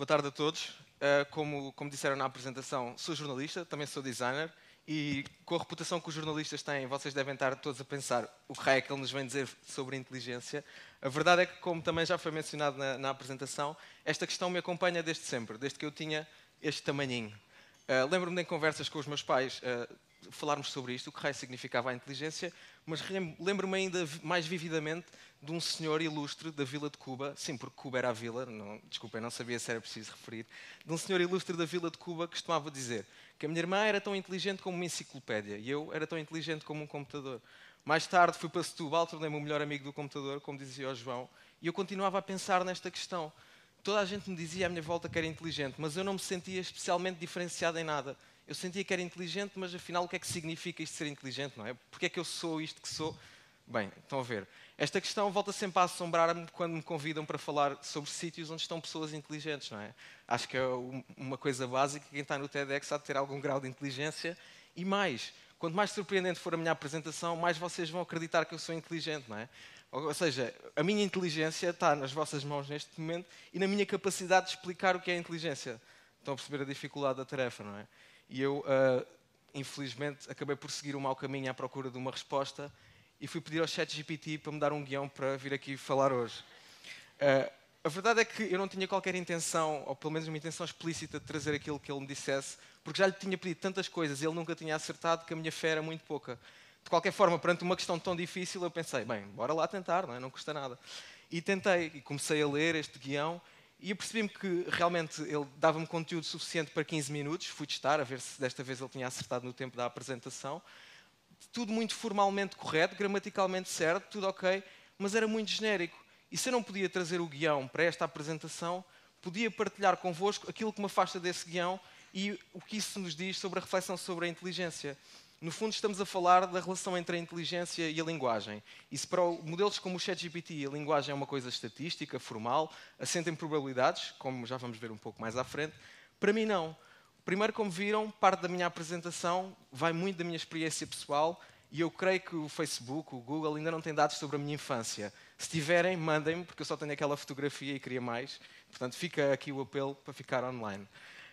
Boa tarde a todos. Uh, como, como disseram na apresentação, sou jornalista, também sou designer e com a reputação que os jornalistas têm, vocês devem estar todos a pensar o que é que ele nos vem dizer sobre inteligência. A verdade é que, como também já foi mencionado na, na apresentação, esta questão me acompanha desde sempre, desde que eu tinha este tamanhinho. Uh, Lembro-me de conversas com os meus pais uh, falarmos sobre isto, o que raio significava a inteligência, mas lembro-me ainda mais vividamente de um senhor ilustre da Vila de Cuba, sim, porque Cuba era a vila, não, desculpem, não sabia se era preciso referir, de um senhor ilustre da Vila de Cuba que costumava dizer que a minha irmã era tão inteligente como uma enciclopédia e eu era tão inteligente como um computador. Mais tarde fui para Setúbal, tornei-me o melhor amigo do computador, como dizia o João, e eu continuava a pensar nesta questão. Toda a gente me dizia à minha volta que era inteligente, mas eu não me sentia especialmente diferenciado em nada. Eu sentia que era inteligente, mas afinal o que é que significa isto ser inteligente, não é? Porque é que eu sou isto que sou? Bem, estão a ver. Esta questão volta sempre a assombrar-me quando me convidam para falar sobre sítios onde estão pessoas inteligentes, não é? Acho que é uma coisa básica, quem está no TEDx há de ter algum grau de inteligência. E mais, quanto mais surpreendente for a minha apresentação, mais vocês vão acreditar que eu sou inteligente, não é? Ou seja, a minha inteligência está nas vossas mãos neste momento e na minha capacidade de explicar o que é inteligência. Estão a perceber a dificuldade da tarefa, não é? E eu, uh, infelizmente, acabei por seguir o mau caminho à procura de uma resposta e fui pedir ao ChatGPT para me dar um guião para vir aqui falar hoje. Uh, a verdade é que eu não tinha qualquer intenção, ou pelo menos uma intenção explícita, de trazer aquilo que ele me dissesse, porque já lhe tinha pedido tantas coisas e ele nunca tinha acertado que a minha fé era muito pouca. De qualquer forma, perante uma questão tão difícil, eu pensei, bem, bora lá tentar, não, é? não custa nada. E tentei, e comecei a ler este guião, e eu percebi-me que realmente ele dava-me conteúdo suficiente para 15 minutos. Fui testar, a ver se desta vez ele tinha acertado no tempo da apresentação. Tudo muito formalmente correto, gramaticalmente certo, tudo ok, mas era muito genérico. E se eu não podia trazer o guião para esta apresentação, podia partilhar convosco aquilo que me afasta desse guião e o que isso nos diz sobre a reflexão sobre a inteligência. No fundo, estamos a falar da relação entre a inteligência e a linguagem. E se para modelos como o ChatGPT a linguagem é uma coisa estatística, formal, assenta em probabilidades, como já vamos ver um pouco mais à frente, para mim não. Primeiro, como viram, parte da minha apresentação vai muito da minha experiência pessoal e eu creio que o Facebook, o Google, ainda não têm dados sobre a minha infância. Se tiverem, mandem-me, porque eu só tenho aquela fotografia e queria mais. Portanto, fica aqui o apelo para ficar online.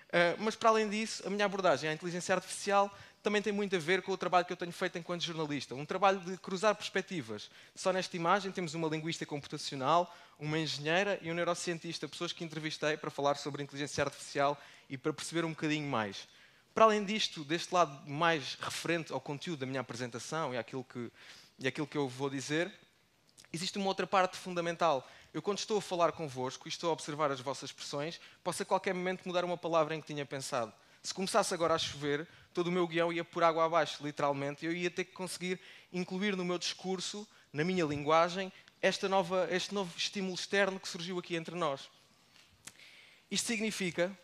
Uh, mas, para além disso, a minha abordagem à inteligência artificial também tem muito a ver com o trabalho que eu tenho feito enquanto jornalista. Um trabalho de cruzar perspectivas. Só nesta imagem temos uma linguista computacional, uma engenheira e um neurocientista, pessoas que entrevistei para falar sobre inteligência artificial e para perceber um bocadinho mais. Para além disto, deste lado mais referente ao conteúdo da minha apresentação e àquilo que, e àquilo que eu vou dizer, existe uma outra parte fundamental. Eu, quando estou a falar convosco e estou a observar as vossas expressões, posso a qualquer momento mudar uma palavra em que tinha pensado. Se começasse agora a chover, todo o meu guião ia por água abaixo, literalmente. Eu ia ter que conseguir incluir no meu discurso, na minha linguagem, esta nova, este novo estímulo externo que surgiu aqui entre nós. Isto significa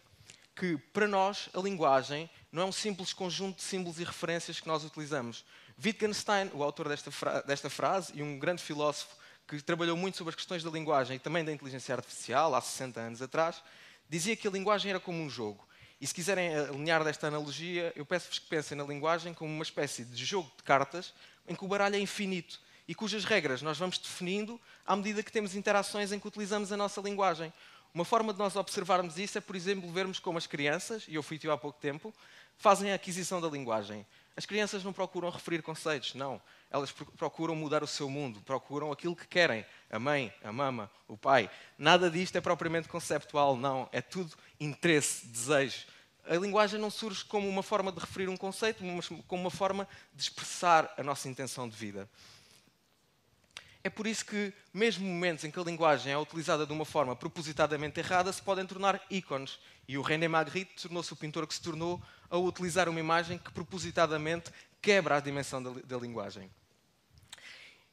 que, para nós, a linguagem não é um simples conjunto de símbolos e referências que nós utilizamos. Wittgenstein, o autor desta, fra desta frase e um grande filósofo que trabalhou muito sobre as questões da linguagem e também da inteligência artificial, há 60 anos atrás, dizia que a linguagem era como um jogo e se quiserem alinhar desta analogia, eu peço-vos que pensem na linguagem como uma espécie de jogo de cartas em que o baralho é infinito e cujas regras nós vamos definindo à medida que temos interações em que utilizamos a nossa linguagem. Uma forma de nós observarmos isso é, por exemplo, vermos como as crianças, e eu fui tio há pouco tempo, fazem a aquisição da linguagem. As crianças não procuram referir conceitos, não. Elas procuram mudar o seu mundo, procuram aquilo que querem. A mãe, a mama, o pai. Nada disto é propriamente conceptual, não. É tudo interesse, desejo. A linguagem não surge como uma forma de referir um conceito, mas como uma forma de expressar a nossa intenção de vida. É por isso que, mesmo momentos em que a linguagem é utilizada de uma forma propositadamente errada, se podem tornar ícones. E o René Magritte tornou-se o pintor que se tornou ao utilizar uma imagem que propositadamente quebra a dimensão da, da linguagem.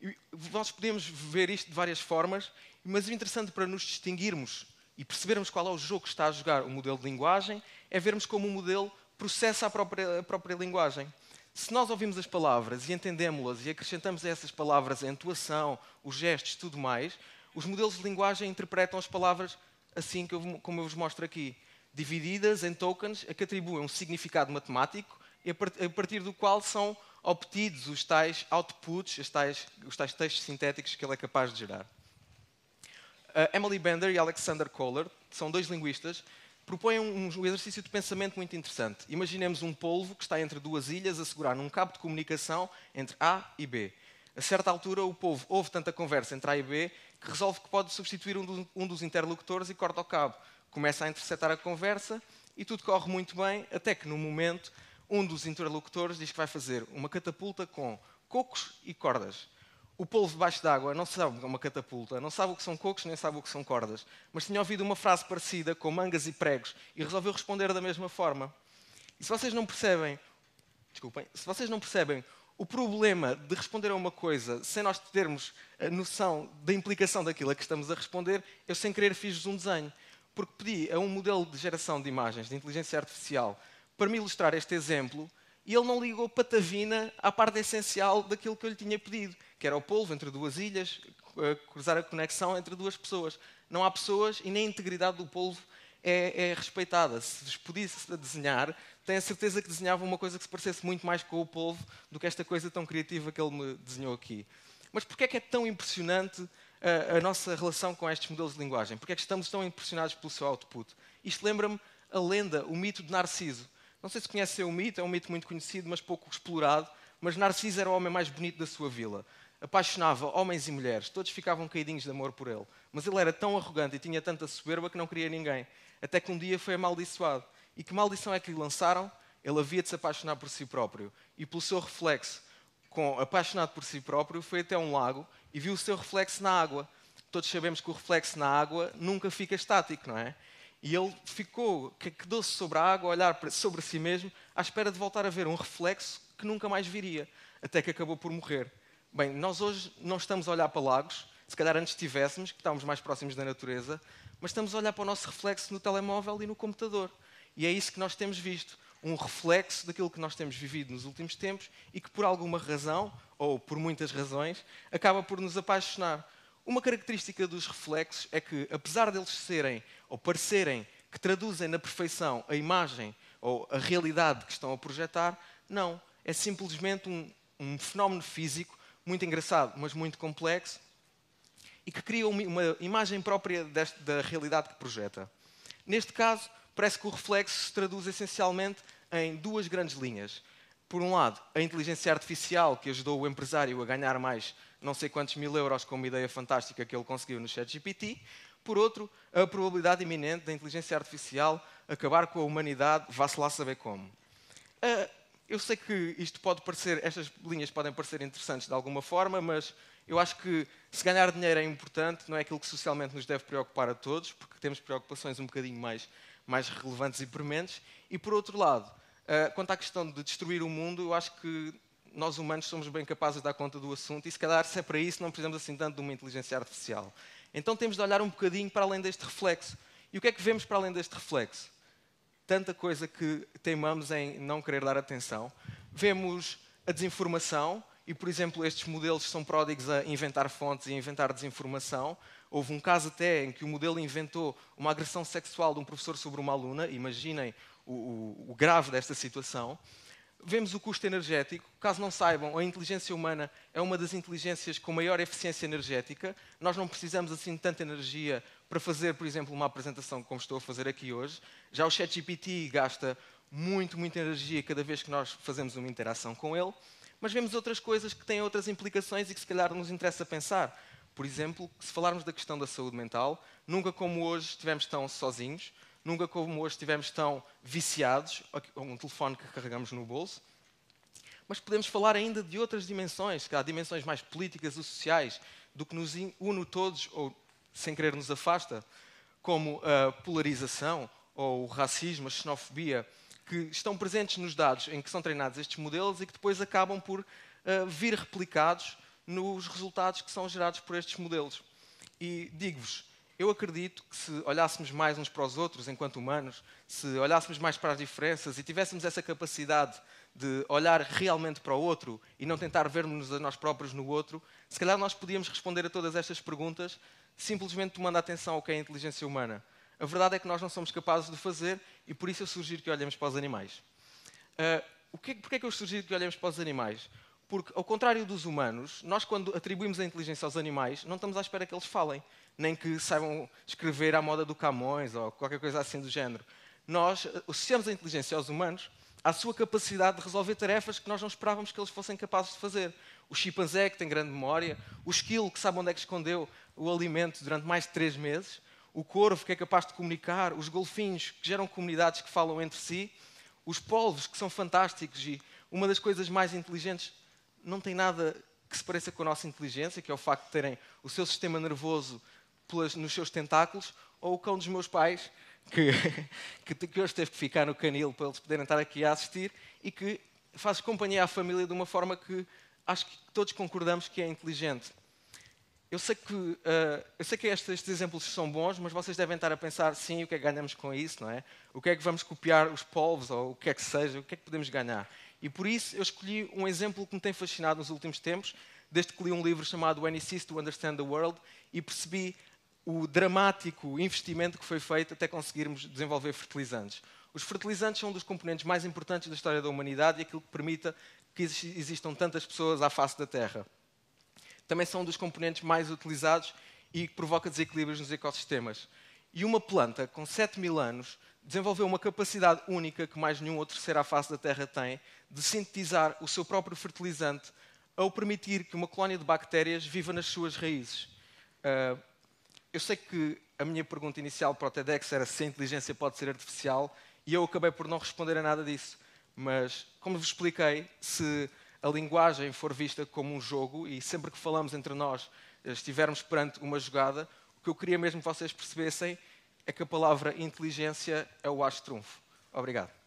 E nós podemos ver isto de várias formas, mas o interessante para nos distinguirmos e percebermos qual é o jogo que está a jogar o modelo de linguagem, é vermos como o modelo processa a própria, a própria linguagem. Se nós ouvimos as palavras e entendemos-las e acrescentamos a essas palavras a entoação, os gestos tudo mais, os modelos de linguagem interpretam as palavras assim como eu vos mostro aqui, divididas em tokens a que atribuem um significado matemático e a partir do qual são obtidos os tais outputs, os tais, os tais textos sintéticos que ele é capaz de gerar. Emily Bender e Alexander Kohler, que são dois linguistas, propõem um, um exercício de pensamento muito interessante. Imaginemos um polvo que está entre duas ilhas a segurar num cabo de comunicação entre A e B. A certa altura, o povo ouve tanta conversa entre A e B que resolve que pode substituir um, do, um dos interlocutores e corta o cabo. Começa a interceptar a conversa e tudo corre muito bem, até que no momento um dos interlocutores diz que vai fazer uma catapulta com cocos e cordas. O polvo debaixo d'água não sabe é uma catapulta, não sabe o que são cocos, nem sabe o que são cordas, mas tinha ouvido uma frase parecida com mangas e pregos e resolveu responder da mesma forma. E se vocês não percebem, desculpem, se vocês não percebem o problema de responder a uma coisa sem nós termos a noção da implicação daquilo a que estamos a responder, eu sem querer fiz-vos um desenho. Porque pedi a um modelo de geração de imagens de inteligência artificial para me ilustrar este exemplo e ele não ligou patavina à parte essencial daquilo que eu lhe tinha pedido, que era o polvo entre duas ilhas, cruzar a conexão entre duas pessoas. Não há pessoas e nem a integridade do polvo é, é respeitada. Se vos pedisse desenhar, tenho a certeza que desenhava uma coisa que se parecesse muito mais com o polvo do que esta coisa tão criativa que ele me desenhou aqui. Mas porquê é que é tão impressionante a, a nossa relação com estes modelos de linguagem? Porquê é que estamos tão impressionados pelo seu output? Isto lembra-me a lenda, o mito de Narciso. Não sei se conhecem o mito, é um mito muito conhecido, mas pouco explorado. Mas Narciso era o homem mais bonito da sua vila. Apaixonava homens e mulheres, todos ficavam caidinhos de amor por ele. Mas ele era tão arrogante e tinha tanta soberba que não queria ninguém. Até que um dia foi amaldiçoado. E que maldição é que lhe lançaram? Ele havia de se apaixonar por si próprio. E pelo seu reflexo, com apaixonado por si próprio, foi até um lago e viu o seu reflexo na água. Todos sabemos que o reflexo na água nunca fica estático, não é? E ele ficou, quedou-se sobre a água, a olhar sobre si mesmo, à espera de voltar a ver um reflexo que nunca mais viria, até que acabou por morrer. Bem, nós hoje não estamos a olhar para lagos, se calhar antes estivéssemos, que estávamos mais próximos da natureza, mas estamos a olhar para o nosso reflexo no telemóvel e no computador. E é isso que nós temos visto, um reflexo daquilo que nós temos vivido nos últimos tempos e que por alguma razão, ou por muitas razões, acaba por nos apaixonar. Uma característica dos reflexos é que, apesar deles serem ou parecerem que traduzem na perfeição a imagem ou a realidade que estão a projetar, não. É simplesmente um, um fenómeno físico muito engraçado, mas muito complexo e que cria uma, uma imagem própria deste, da realidade que projeta. Neste caso, parece que o reflexo se traduz essencialmente em duas grandes linhas. Por um lado, a inteligência artificial que ajudou o empresário a ganhar mais não sei quantos mil euros com uma ideia fantástica que ele conseguiu no ChatGPT. Por outro, a probabilidade iminente da inteligência artificial acabar com a humanidade, vá-se lá saber como. Uh, eu sei que isto pode parecer, estas linhas podem parecer interessantes de alguma forma, mas eu acho que se ganhar dinheiro é importante, não é aquilo que socialmente nos deve preocupar a todos, porque temos preocupações um bocadinho mais, mais relevantes e prementes. E por outro lado, uh, quanto à questão de destruir o mundo, eu acho que nós humanos somos bem capazes de dar conta do assunto e se calhar se é para isso não precisamos assim tanto de uma inteligência artificial. Então temos de olhar um bocadinho para além deste reflexo. E o que é que vemos para além deste reflexo? Tanta coisa que teimamos em não querer dar atenção. Vemos a desinformação, e por exemplo estes modelos são pródigos a inventar fontes e a inventar desinformação. Houve um caso até em que o modelo inventou uma agressão sexual de um professor sobre uma aluna, imaginem o, o, o grave desta situação vemos o custo energético. Caso não saibam, a inteligência humana é uma das inteligências com maior eficiência energética. Nós não precisamos assim de tanta energia para fazer, por exemplo, uma apresentação como estou a fazer aqui hoje. Já o ChatGPT gasta muito, muita energia cada vez que nós fazemos uma interação com ele. Mas vemos outras coisas que têm outras implicações e que se calhar nos interessa pensar. Por exemplo, se falarmos da questão da saúde mental, nunca como hoje estivemos tão sozinhos Nunca como hoje estivemos tão viciados a um telefone que carregamos no bolso. Mas podemos falar ainda de outras dimensões, que há dimensões mais políticas ou sociais, do que nos une todos ou sem querer nos afasta, como a polarização ou o racismo, a xenofobia, que estão presentes nos dados em que são treinados estes modelos e que depois acabam por uh, vir replicados nos resultados que são gerados por estes modelos. E digo-vos, eu acredito que se olhássemos mais uns para os outros enquanto humanos, se olhássemos mais para as diferenças e tivéssemos essa capacidade de olhar realmente para o outro e não tentar vermos a nós próprios no outro, se calhar nós podíamos responder a todas estas perguntas simplesmente tomando atenção ao que é a inteligência humana. A verdade é que nós não somos capazes de fazer e por isso eu sugiro que olhemos para os animais. Uh, o que, porquê é que eu sugiro que olhemos para os animais? Porque, ao contrário dos humanos, nós, quando atribuímos a inteligência aos animais, não estamos à espera que eles falem, nem que saibam escrever à moda do Camões ou qualquer coisa assim do género. Nós associamos a inteligência aos humanos à sua capacidade de resolver tarefas que nós não esperávamos que eles fossem capazes de fazer. O chimpanzé, que tem grande memória, o esquilo, que sabe onde é que escondeu o alimento durante mais de três meses, o corvo, que é capaz de comunicar, os golfinhos, que geram comunidades que falam entre si, os polvos, que são fantásticos e uma das coisas mais inteligentes não tem nada que se pareça com a nossa inteligência, que é o facto de terem o seu sistema nervoso pelas, nos seus tentáculos, ou o cão dos meus pais, que, que, que hoje teve que ficar no canil para eles poderem estar aqui a assistir, e que faz companhia à família de uma forma que acho que todos concordamos que é inteligente. Eu sei que, uh, eu sei que estes, estes, exemplos são bons, mas vocês devem estar a pensar, sim, o que é que ganhamos com isso, não é? O que é que vamos copiar os polvos, ou o que é que seja, o que é que podemos ganhar? E por isso eu escolhi um exemplo que me tem fascinado nos últimos tempos, desde que li um livro chamado When He Ceased to Understand the World e percebi o dramático investimento que foi feito até conseguirmos desenvolver fertilizantes. Os fertilizantes são um dos componentes mais importantes da história da humanidade e aquilo que permita que existam tantas pessoas à face da Terra. Também são um dos componentes mais utilizados e que provoca desequilíbrios nos ecossistemas. E uma planta com 7 mil anos desenvolveu uma capacidade única que mais nenhum outro ser à face da Terra tem de sintetizar o seu próprio fertilizante ao permitir que uma colónia de bactérias viva nas suas raízes. Uh, eu sei que a minha pergunta inicial para o TEDx era se a inteligência pode ser artificial e eu acabei por não responder a nada disso. Mas, como vos expliquei, se a linguagem for vista como um jogo e sempre que falamos entre nós estivermos perante uma jogada, o que eu queria mesmo que vocês percebessem é que a palavra inteligência é o acho trunfo. Obrigado.